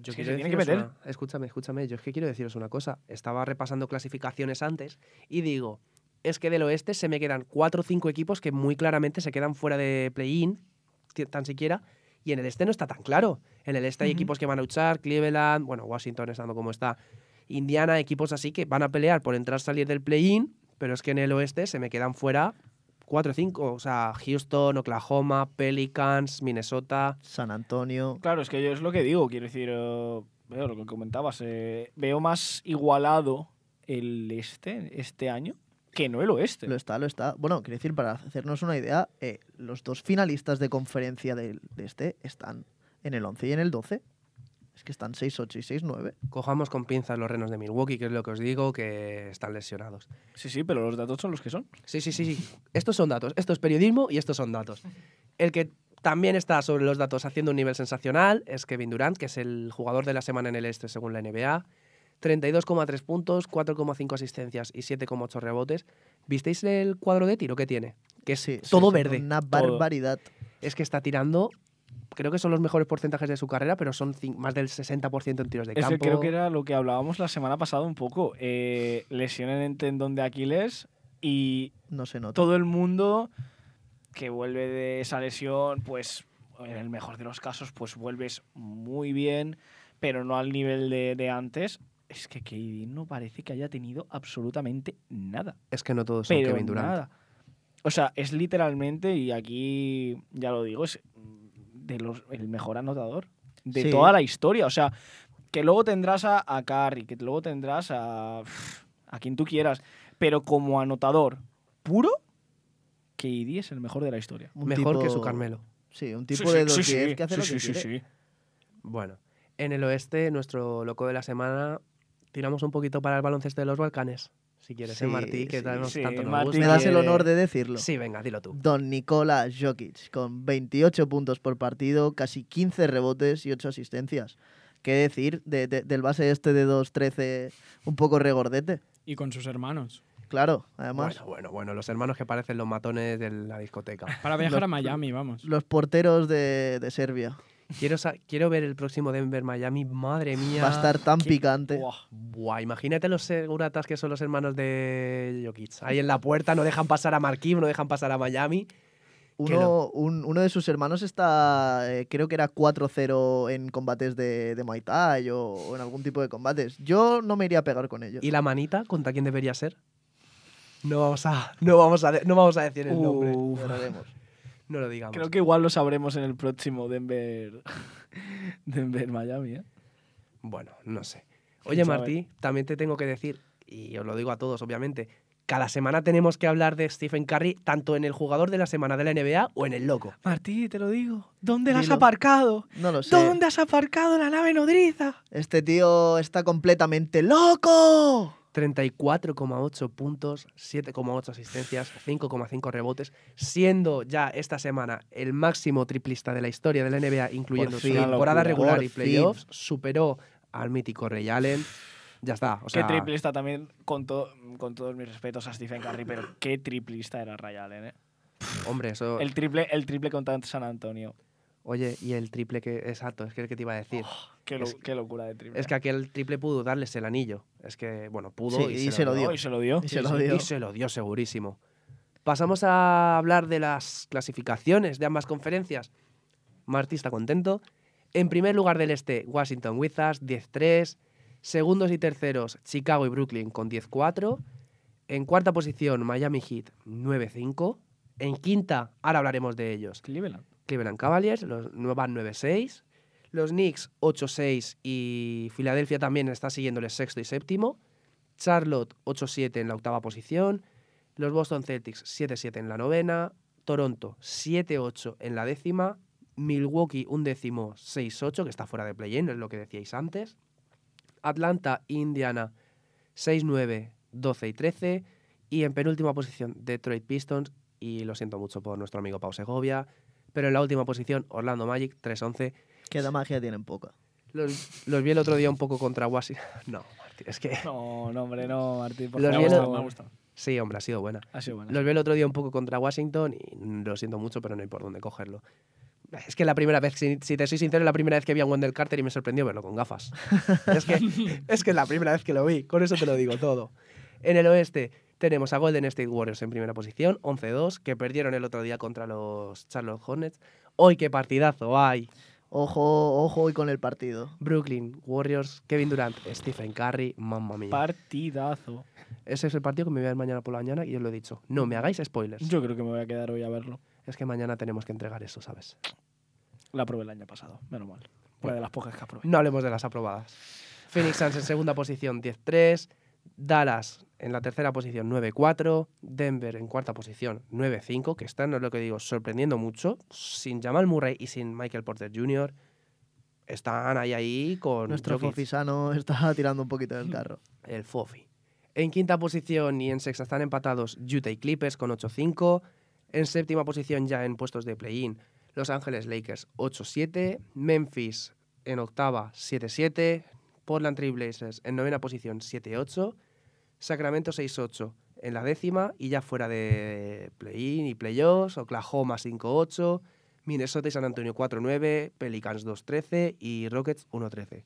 Yo se tienen que meter. una- escúchame, escúchame. Yo es que quiero deciros una cosa. Estaba repasando clasificaciones antes y digo, es que del oeste se me quedan cuatro o cinco equipos que muy claramente se quedan fuera de play-in, tan siquiera. Y en el este no está tan claro. En el este hay equipos que van a luchar, Cleveland, bueno, Washington estando como está, Indiana, equipos así que van a pelear por entrar salir del play-in, pero es que en el oeste se me quedan fuera cuatro o cinco. O sea, Houston, Oklahoma, Pelicans, Minnesota. San Antonio. Claro, es que yo es lo que digo, quiero decir, eh, veo lo que comentabas, eh, veo más igualado el este este año que no el oeste. Lo está, lo está. Bueno, quiero decir, para hacernos una idea, eh, los dos finalistas de conferencia del- de, este están en el 11 y en el 12. Es que están 6-8 y 6-9. Cojamos con pinzas los renos de Milwaukee, que es lo que os digo, que están lesionados. Sí, sí, pero los datos son los que son. Sí, sí, sí, sí. Estos son datos. Esto es periodismo y estos son datos. El que también está sobre los datos haciendo un nivel sensacional es Kevin Durant, que es el jugador de la semana en el este según la NBA. 32,3 puntos, 4,5 asistencias y 7,8 rebotes. ¿Visteis el cuadro de tiro que tiene? Que es Sí, todo verde. Una Todo. barbaridad. Es que está tirando, creo que son los mejores porcentajes de su carrera, pero son más del 60% en tiros de Es campo. que creo que era lo que hablábamos la semana pasada un poco. Eh, lesión en el tendón de Aquiles y No se nota. todo el mundo que vuelve de esa lesión, pues en el mejor de los casos, pues vuelves muy bien, pero no al nivel de, de antes. Es que KD no parece que haya tenido absolutamente nada. Es que no todos son Pero Kevin Durant. nada. O sea, es literalmente, y aquí ya lo digo, es de los, el mejor anotador de Sí. toda la historia. O sea, que luego tendrás a, a Curry, que luego tendrás a, a quien tú quieras. pero como anotador puro, KD es el mejor de la historia. Un Mejor que su Carmelo. Sí, un tipo Sí, de sí, 2-10 sí, que hace sí, lo que sí, quiere. sí. Bueno, en el oeste, nuestro loco de la semana, tiramos un poquito para el baloncesto de los Balcanes. Si quieres, Sí, ¿eh, Martí? Que sí, tanto sí, tanto nos Martí gusta. Me das el honor de decirlo. Sí, venga, dilo tú. Don Nikola Jokic, con 28 puntos por partido, casi 15 rebotes y 8 asistencias. ¿Qué decir de- de- del base este de 2-13 un poco regordete? Y con sus hermanos. Claro, además, Bueno, bueno, bueno, los hermanos que parecen los matones de la discoteca. Para viajar Los- a Miami, vamos. los porteros de, de Serbia. Quiero, quiero ver el próximo Denver-Miami, madre mía. Va a estar tan qué- picante. Buah. Buah, imagínate los seguratas que son los hermanos de Jokic. Ahí en la puerta no dejan pasar a Marquim, no dejan pasar a Miami. Uno, no. un- uno de sus hermanos está, eh, creo que era 4-0 en combates de, de Muay Thai o, o en algún tipo de combates. Yo no me iría a pegar con ellos. ¿Y la manita contra quién debería ser? No vamos a, no vamos a, no vamos a decir el nombre. Uf. Lo. No lo digamos. Creo que igual lo sabremos en el próximo Denver, Denver Miami, ¿eh? Bueno, no sé. ¿Quién Oye? Martí, también te tengo que decir, y os lo digo a todos, obviamente, cada semana tenemos que hablar de Stephen Curry, tanto en el jugador de la semana de la NBA o en el loco. Martí, te lo digo. ¿Dónde la has aparcado? No lo sé. ¿Dónde has aparcado la nave nodriza? Este tío está completamente loco. 34,8 puntos, 7,8 asistencias, 5,5 rebotes, siendo ya esta semana el máximo triplista de la historia de la NBA, incluyendo su fin, temporada locura. regular Por y playoffs, superó al mítico Ray Allen. Ya está. O sea, qué triplista también, con, to- con todos mis respetos a Stephen Curry, pero qué triplista era Ray Allen, ¿eh? Hombre, eso. El triple, el triple contra San Antonio. Oye, y el triple que. Exacto, es que el que te iba a decir. Qué, lo- Es- qué locura de triple. Es que aquel triple pudo darles el anillo. Es que, bueno, pudo Sí, y, y se lo dio. Y se lo dio. Y se lo dio. y se lo dio segurísimo. Pasamos a hablar de las clasificaciones de ambas conferencias. Martí está contento. En primer lugar del este, Washington Wizards, 10-3. Segundos y terceros, Chicago y Brooklyn con 10-4. En cuarta posición, Miami Heat, 9-5. En quinta, ahora hablaremos de ellos, Cleveland. Cleveland Cavaliers, los van 9-6. Los Knicks 8-6 y Filadelfia también está siguiéndoles sexto y séptimo. Charlotte 8-7 en la octava posición. Los Boston Celtics 7-7 en la novena. Toronto 7-8 en la décima. Milwaukee un décimo 6-8, que está fuera de play-in, es lo que decíais antes. Atlanta Indiana 6-9, 12 y 13. Y en penúltima posición, Detroit Pistons. Y lo siento mucho por nuestro amigo Pau Segovia. Pero en la última posición, Orlando Magic 3-11. Que de magia tienen poca. Los, los vi el otro día un poco contra Washington. No, Martín, es que. No, no, hombre, no, Martín. Por Los viene- me ha gustado. Sí, hombre, ha sido buena. Ha sido bueno. Los vi el otro día un poco contra Washington y lo siento mucho, pero no hay por dónde cogerlo. Es que la primera vez, si, si te soy sincero, la primera vez que vi a Wendell Carter y me sorprendió verlo con gafas. es, que, es que es la primera vez que lo vi, con eso te lo digo todo. En el oeste tenemos a Golden State Warriors en primera posición, 11-2, que perdieron el otro día contra los Charlotte Hornets. Hoy qué partidazo hay. Ojo, ojo hoy con el partido. Brooklyn Warriors, Kevin Durant, Stephen Curry, mamma mía. Partidazo. Ese es el partido que me voy a ver mañana por la mañana y os lo he dicho. No me hagáis spoilers. Yo creo que me voy a quedar hoy a verlo. Es que mañana tenemos que entregar eso, ¿sabes? La probé el año pasado, menos mal. Fue de las pocas que aprobé. No hablemos de las aprobadas. Phoenix Suns en segunda posición 10-3. Dallas en la tercera posición 9-4. Denver en cuarta posición 9-5, que están, es lo que digo, sorprendiendo mucho. Sin Jamal Murray y sin Michael Porter Jr. Están ahí, ahí con Nuestro Jokic, Fofisano está tirando un poquito del carro. el Fofi. En quinta posición y en sexta están empatados Utah y Clippers con 8-5. En séptima posición ya en puestos de play-in Los Ángeles Lakers 8-7. Memphis en octava 7-7. Portland Trail Blazers en novena posición 7-8. Sacramento 6-8 en la décima y ya fuera de play-in y playoffs. Oklahoma 5-8. Minnesota y San Antonio 4-9. Pelicans 2-13 y Rockets 1-13.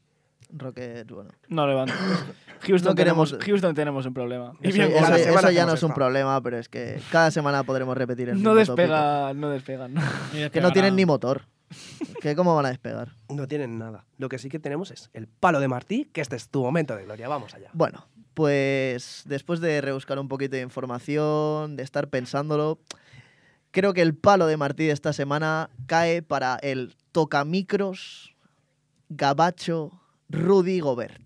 Rockets, bueno. No levanta. Houston, No queremos- tenemos, Houston tenemos un problema. Y Eso, bien, eso- cada eso ya no es un problema, pero es que cada semana podremos repetir el no mismo tópico. despega, no despegan. Que no tienen ni motor. ¿Que ¿Cómo van a despegar? No tienen nada. Lo que sí que tenemos es el palo de Martí, que este es tu momento de gloria. Vamos allá. Bueno, pues después de rebuscar un poquito de información, de estar pensándolo, creo que el palo de Martí de esta semana cae para el tocamicros gabacho Rudy Gobert.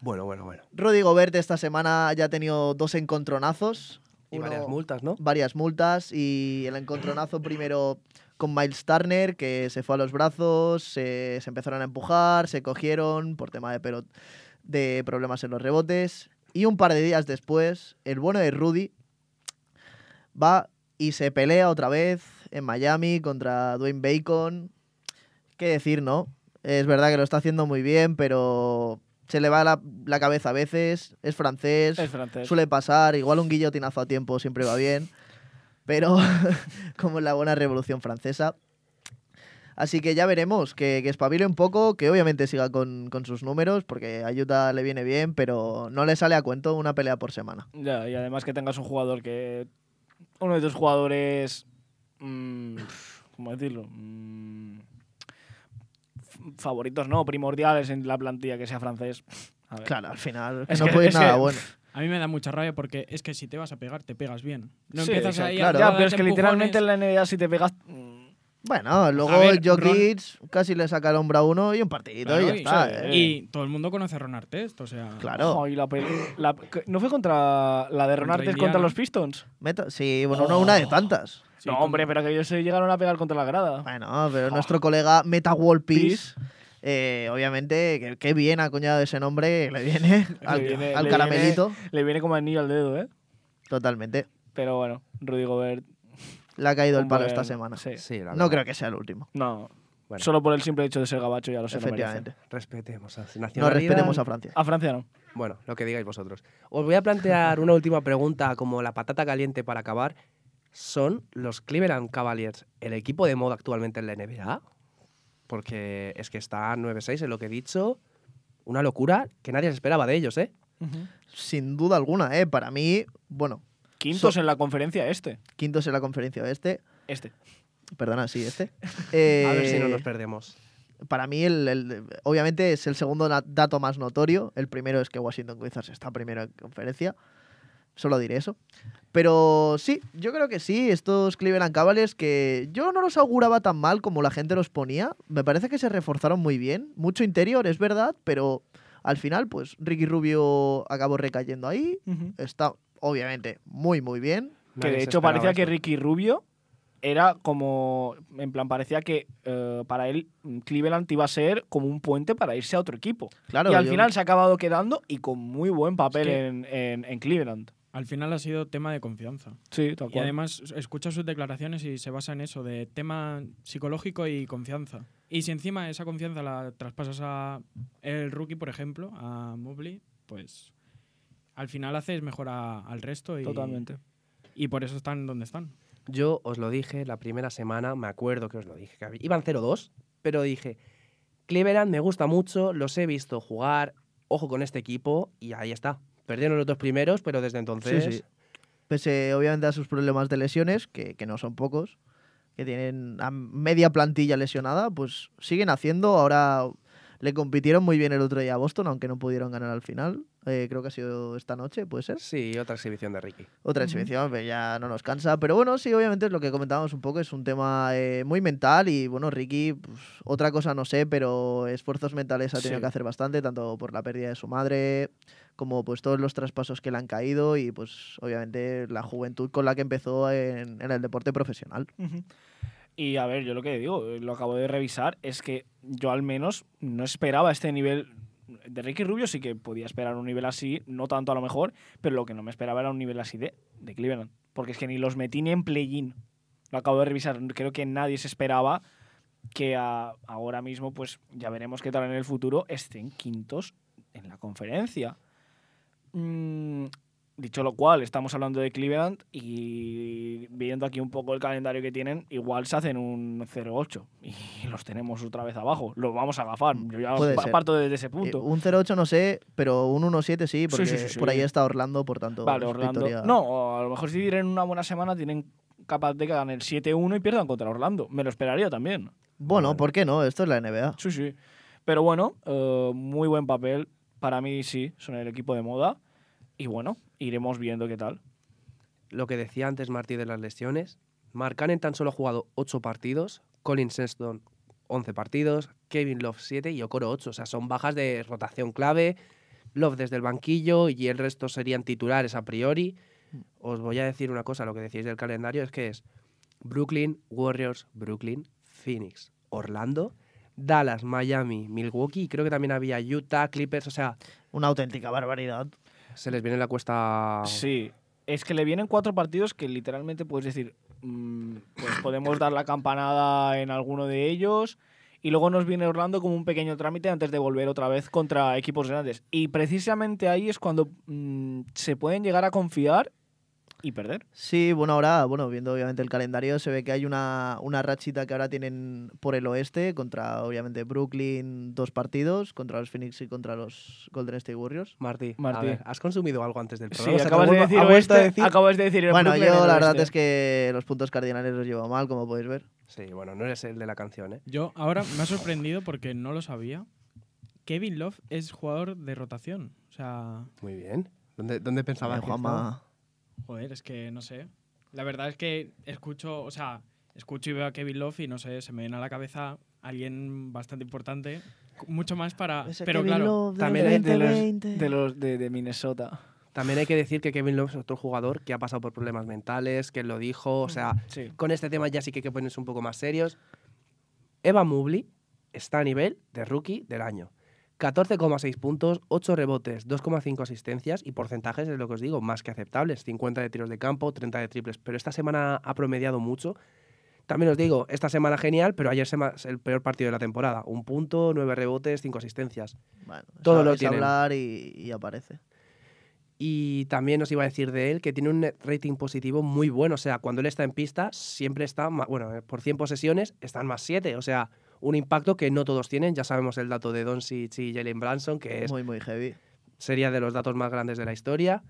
Bueno, bueno, bueno. Rudy Gobert esta semana ya ha tenido dos encontronazos. Y Uno- varias multas, ¿no? varias multas y el encontronazo primero con Miles Turner, que se fue a los brazos, se, se empezaron a empujar, se cogieron por tema de, pero, de problemas en los rebotes. Y un par de días después, el bueno de Rudy va y se pelea otra vez en Miami contra Dwayne Bacon. ¿Qué decir, no? Es verdad que lo está haciendo muy bien, pero se le va la, la cabeza a veces. Es francés. Es francés. Suele pasar, igual un guillotinazo a tiempo siempre va bien, pero como en la buena revolución francesa. Así que ya veremos, que, que espabile un poco, que obviamente siga con, con sus números, porque a Utah le viene bien, pero no le sale a cuento una pelea por semana. Ya, y además que tengas un jugador que. Uno de tus jugadores. mm, ¿Cómo decirlo? Mm, f- favoritos, no, primordiales en la plantilla que sea francés. A ver. Claro, al final Es no que- puede ir nada que- bueno. A mí me da mucha rabia porque es que si te vas a pegar, te pegas bien. No Sí, empiezas o sea, ahí claro. a Ya, pero es que literalmente en la NBA si te pegas. Bueno, luego ver, Jokic casi le saca el hombro a uno y un partidito Claro, y ya y- está. sí. ¿eh? Y todo el mundo conoce a Ron Artest, o sea. Claro. ojo, y la peli- la- ¿No fue contra la de Ron Contra Artest contra los Pistons? Meta- sí, bueno, no una de tantas. Sí, no, hombre, pero que ellos se llegaron a pegar contra la grada. Bueno, pero Oh. nuestro colega Meta World Peace, Peace. eh, obviamente, que, que bien acuñado ese nombre le viene al, viene- al le caramelito. Le viene como anillo al dedo, ¿eh? Totalmente. Pero bueno, Rudy Gobert. Le ha caído el palo buen- esta semana. Sí. Sí, la No verdad. creo que sea el último. No, Bueno. solo por el simple hecho de ser gabacho ya lo sé. lo. Efectivamente. Respetemos a No respetemos a Francia. A Francia no. Bueno, lo que digáis vosotros. Os voy a plantear una última pregunta como la patata caliente para acabar. ¿Son los Cleveland Cavaliers el equipo de moda actualmente en la NBA? Porque es que está 9-6 en lo que he dicho. Una locura que nadie se esperaba de ellos, ¿eh? Sin duda alguna, ¿eh? Para mí, bueno, Quintos So- en la conferencia este. quintos en la conferencia oeste. Este. Perdona, sí, este. A ver si no Eh, nos perdemos. Para mí, el, el- obviamente, es el segundo dato más notorio. El primero es que Washington Wizards está primero en conferencia. Solo diré eso. Pero sí, yo creo que sí. Estos Cleveland Cavaliers que yo no los auguraba tan mal como la gente los ponía. Me parece que se reforzaron muy bien. Mucho interior, es verdad, pero al final, pues Ricky Rubio acabó recayendo ahí. Está, obviamente, muy, muy bien. Que de hecho parecía que. Ricky Rubio era como. En plan, parecía que eh, para él Cleveland iba a ser como un puente para irse a otro equipo. Claro, y al yo- final se ha acabado quedando y con muy buen papel que- en, en- en Cleveland. Al final ha sido tema de confianza. Sí, tal Y además escucha sus declaraciones y se basa en eso, de tema psicológico y confianza. Y si encima esa confianza la traspasas a el rookie, por ejemplo, a Mobley, pues al final haces mejor a- al resto y, Totalmente. y por eso están donde están. Yo os lo dije la primera semana, me acuerdo que os lo dije. que iban 0-2, pero dije, Cleveland me gusta mucho, los he visto jugar, ojo con este equipo, y ahí está. Perdieron los dos primeros, pero desde entonces... Sí, sí. Pese, obviamente, a sus problemas de lesiones, que, que no son pocos, que tienen a media plantilla lesionada, pues siguen haciendo. Ahora le compitieron muy bien el otro día a Boston, aunque no pudieron ganar al final. Eh, creo que ha sido esta noche, puede ser. Sí, otra exhibición de Ricky. Otra exhibición, pero ya no nos cansa. Pero bueno, sí, obviamente es lo que comentábamos un poco, es un tema eh, muy mental y bueno, Ricky, pues, otra cosa no sé, pero esfuerzos mentales ha tenido Sí. que hacer bastante, tanto por la pérdida de su madre, como pues todos los traspasos que le han caído y pues obviamente la juventud con la que empezó en, en el deporte profesional. Ujú. Y a ver, yo lo que digo, eh, lo acabo de revisar, es que yo al menos no esperaba este nivel. De Ricky Rubio sí que podía esperar un nivel así, no tanto a lo mejor, pero lo que no me esperaba era un nivel así de, de Cleveland. Porque es que ni los metí ni en play-in. Lo acabo de revisar. Creo que nadie se esperaba que ahora mismo, pues ya veremos qué tal en el futuro, estén quintos en la conferencia. Mm, dicho lo cual, estamos hablando de Cleveland y viendo aquí un poco el calendario que tienen, igual se hacen un 0-8 y los tenemos otra vez abajo. Lo vamos a agafar. Yo ya Puede ser. parto desde ese Eh, punto. un 0-8 no sé, pero un 1-7 sí, porque sí, sí, sí. por ahí está Orlando, por tanto. vale, Orlando. victoria. No, a lo mejor si tienen una buena semana, tienen capaz de que ganen el 7-1 y pierdan contra Orlando. Me lo esperaría también. Bueno, ¿por qué no? Esto es la NBA. Sí, sí. Pero bueno, eh, muy buen papel. Para mí sí, son el equipo de moda. Y bueno, iremos viendo qué tal. Lo que decía antes Martí de las lesiones, Mark Cannon tan solo ha jugado 8 partidos, Colin Sexton 11 partidos, Kevin Love 7 y Okoro 8. O sea, son bajas de rotación clave Love desde el banquillo y el resto serían titulares a priori. Os voy a decir una cosa, lo que decís del calendario es que es Brooklyn, Warriors, Brooklyn, Phoenix, Orlando, Dallas, Miami, Milwaukee y creo que también había Utah, Clippers, o sea, Una auténtica barbaridad. Se les viene la cuesta... Sí, es que le vienen cuatro partidos que literalmente puedes decir, mm, pues podemos dar la campanada en alguno de ellos y luego nos viene Orlando como un pequeño trámite antes de volver otra vez contra equipos grandes. Y precisamente ahí es cuando mm, se pueden llegar a confiar y perder. Sí, bueno, ahora, bueno, viendo obviamente el calendario, se ve que hay una, una rachita que ahora tienen por el oeste contra, obviamente, Brooklyn, dos partidos, contra los Phoenix y contra los Golden State Warriors. Martí, Martí. ver, ¿has consumido algo antes del Sí, programa? O sea, acabas, de decir oeste, decir- acabas de decir el Bueno, Brooklyn yo el la verdad oeste. es que los puntos cardinales los llevo mal, como podéis ver. Sí, bueno, no eres el de la canción, ¿eh? Yo ahora me ha sorprendido porque no lo sabía. Kevin Love es jugador de rotación. O sea, Muy bien. ¿Dónde, dónde pensabas? Juanma, joder, es que no sé. La verdad es que escucho, o sea, escucho y veo a Kevin Love y no sé, se me viene a la cabeza alguien bastante importante. Mucho más para. ese Pero Kevin claro, también hay de los, 2020. de, los de, de Minnesota. También hay que decir que Kevin Love es otro jugador que ha pasado por problemas mentales, que lo dijo, o sea, Sí. con este tema ya sí que hay que ponerse un poco más serios. Eva Mobley está a nivel de rookie del año. 14,6 puntos, 8 rebotes, 2,5 asistencias y porcentajes es lo que os digo, más que aceptables. 50 de tiros de campo, 30 de triples. Pero esta semana ha promediado mucho. También os digo, esta semana genial, pero ayer es el peor partido de la temporada. Un punto, 9 rebotes, 5 asistencias. Bueno, Todo lo es tienen. hablar y, y aparece. Y también os iba a decir de él que tiene un net rating positivo muy bueno. O sea, cuando él está en pista, siempre está, ma- bueno, eh, por 100 posesiones están más 7. O sea, un impacto que no todos tienen. Ya sabemos el dato de Doncic y Jalen Branson, que es, Muy, muy heavy. sería de los datos más grandes de la historia.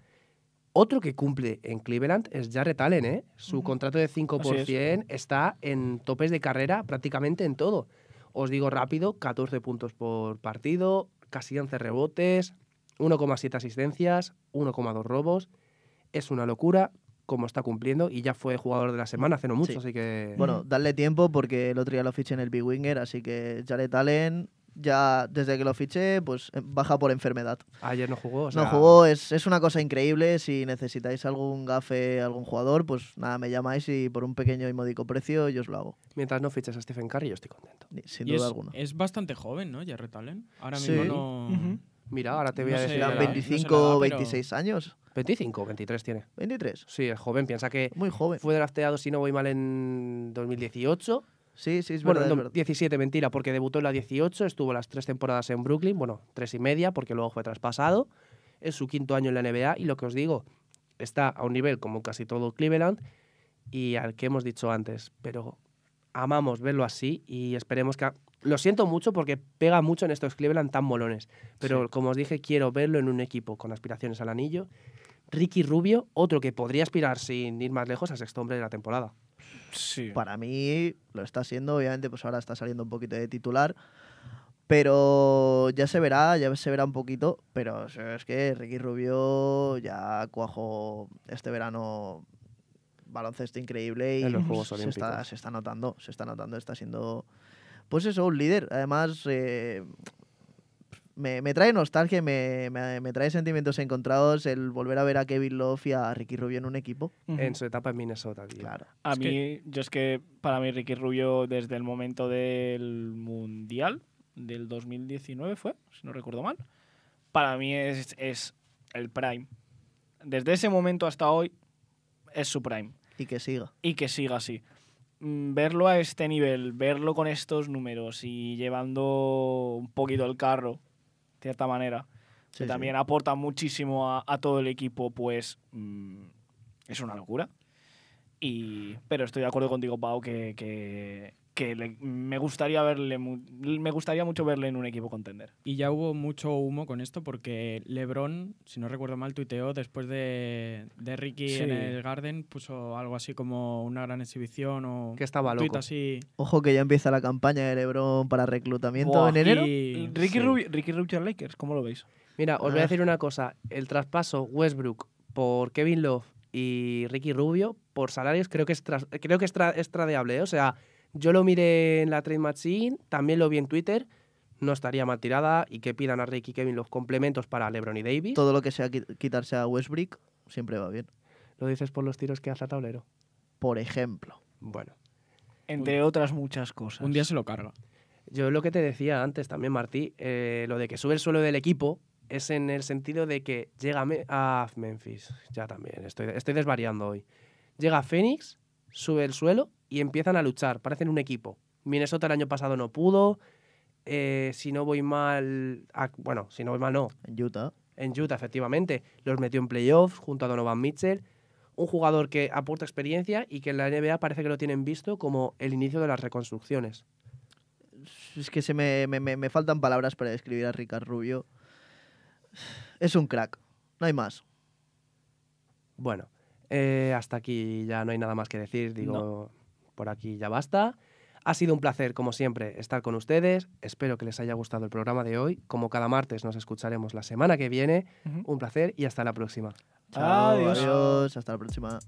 Otro que cumple en Cleveland es Jarrett Allen, ¿eh? Su contrato de 5% está en topes de carrera prácticamente en todo. Os digo rápido, 14 puntos por partido, casi 11 rebotes, 1,7 asistencias, 1,2 robos. Es una locura como está cumpliendo y ya fue jugador de la semana hace no mucho, Sí. así que... Bueno, darle tiempo porque el otro día lo fiché en el Big Winger, así que Jared Allen ya desde que lo fiché, pues eh, baja por enfermedad. Ayer no jugó, o sea, no jugó, es, es una cosa increíble. Si necesitáis algún gafe, algún jugador, pues nada, me llamáis y por un pequeño y módico precio yo os lo hago. Mientras no fiches a Stephen Curry, yo estoy contento. Sin y duda es, alguna. es bastante joven, ¿no? Jarrett Allen. Ahora Sí. mismo no. Mira, ahora te voy No a decir... No la 25 edad, o pero- 26 años. 25, 23 tiene. 23. Sí, es joven. Piensa que Muy joven. fue drafteado, si no voy mal, en 2018. Sí, sí, es bueno, verdad. es no, verdad. 17, mentira, porque debutó en la 18, estuvo las tres temporadas en Brooklyn, bueno, tres y media, porque luego fue traspasado. Es su quinto año en la NBA y lo que os digo, está a un nivel como casi todo Cleveland y al que hemos dicho antes, pero amamos verlo así y esperemos que... Lo siento mucho porque pega mucho en estos Cleveland tan molones, pero como os dije, quiero verlo en un equipo con aspiraciones al anillo. Ricky Rubio, otro que podría aspirar sin ir más lejos a sexto hombre de la temporada. Sí. Para mí lo está siendo, obviamente, pues ahora está saliendo un poquito de titular. Pero ya se verá, ya se verá un poquito. Pero es que Ricky Rubio ya cuajo este verano baloncesto increíble y En los Juegos se, está, Olímpicos. se está notando, se está notando, está siendo, pues eso, un líder. Además, eh, me, me trae nostalgia, me, me, me trae sentimientos encontrados el volver a ver a Kevin Love y a Ricky Rubio en un equipo. Ujú. En su etapa en Minnesota, tío. Claro. A Es mí, que- yo es que para mí Ricky Rubio desde el momento del Mundial del 2019 fue, si no recuerdo mal, para mí es, es el prime. Desde ese momento hasta hoy es su prime. Y que siga. Y que siga así. Mm, Verlo a este nivel, verlo con estos números y llevando un poquito el carro, de cierta manera, Sí, que sí. también aporta muchísimo a, a todo el equipo, pues mm, es una locura. Y, pero estoy de acuerdo contigo, Pau, que, que, que le- me, gustaría verle, me gustaría mucho verle en un equipo contender. Y ya hubo mucho humo con esto porque LeBron, si no recuerdo mal, tuiteó después de, de Ricky Sí. en el Garden, puso algo así como una gran exhibición o Que estaba loco. así. Ojo que ya empieza la campaña de LeBron para reclutamiento Buah, en enero. Y- Ricky, sí. Rubio, Ricky Rubio Lakers, ¿cómo lo veis? Mira, os voy a Ah. decir una cosa. El traspaso Westbrook por Kevin Love y Ricky Rubio por salarios creo que es, tras- creo que es, tra- es tradeable. ¿eh? O sea, yo lo miré en la Trade Machine, también lo vi en Twitter. no estaría mal tirada y que pidan a Ricky Kevin los complementos para LeBron y Davis. Todo lo que sea qui- quitarse a Westbrook siempre va bien. ¿Lo dices por los tiros que hace a tablero? Por ejemplo. Bueno, Entre otras muchas cosas. Un día se lo carga. yo lo que te decía antes también, Martí, eh, lo de que sube el suelo del equipo es en el sentido de que llega a Me- a Memphis, ya también, estoy, estoy desvariando hoy. Llega a Phoenix, sube el suelo y empiezan a luchar, parecen un equipo. Minnesota el año pasado no pudo, eh, si no voy mal, ah, bueno, si no voy mal no, En Utah. en Utah, efectivamente. Los metió en playoffs junto a Donovan Mitchell. Un jugador que aporta experiencia y que en la NBA parece que lo tienen visto como el inicio de las reconstrucciones. Es que se me, me- me- me faltan palabras para describir a Ricard Rubio. Es un crack. No hay más. Bueno, eh, hasta aquí ya no hay nada más que decir. Digo, por aquí ya basta. Ha sido un placer, como siempre, estar con ustedes. Espero que les haya gustado el programa de hoy. Como cada martes nos escucharemos la semana que viene. Un placer y hasta la próxima. Chao, Adiós. adiós. Hasta la próxima.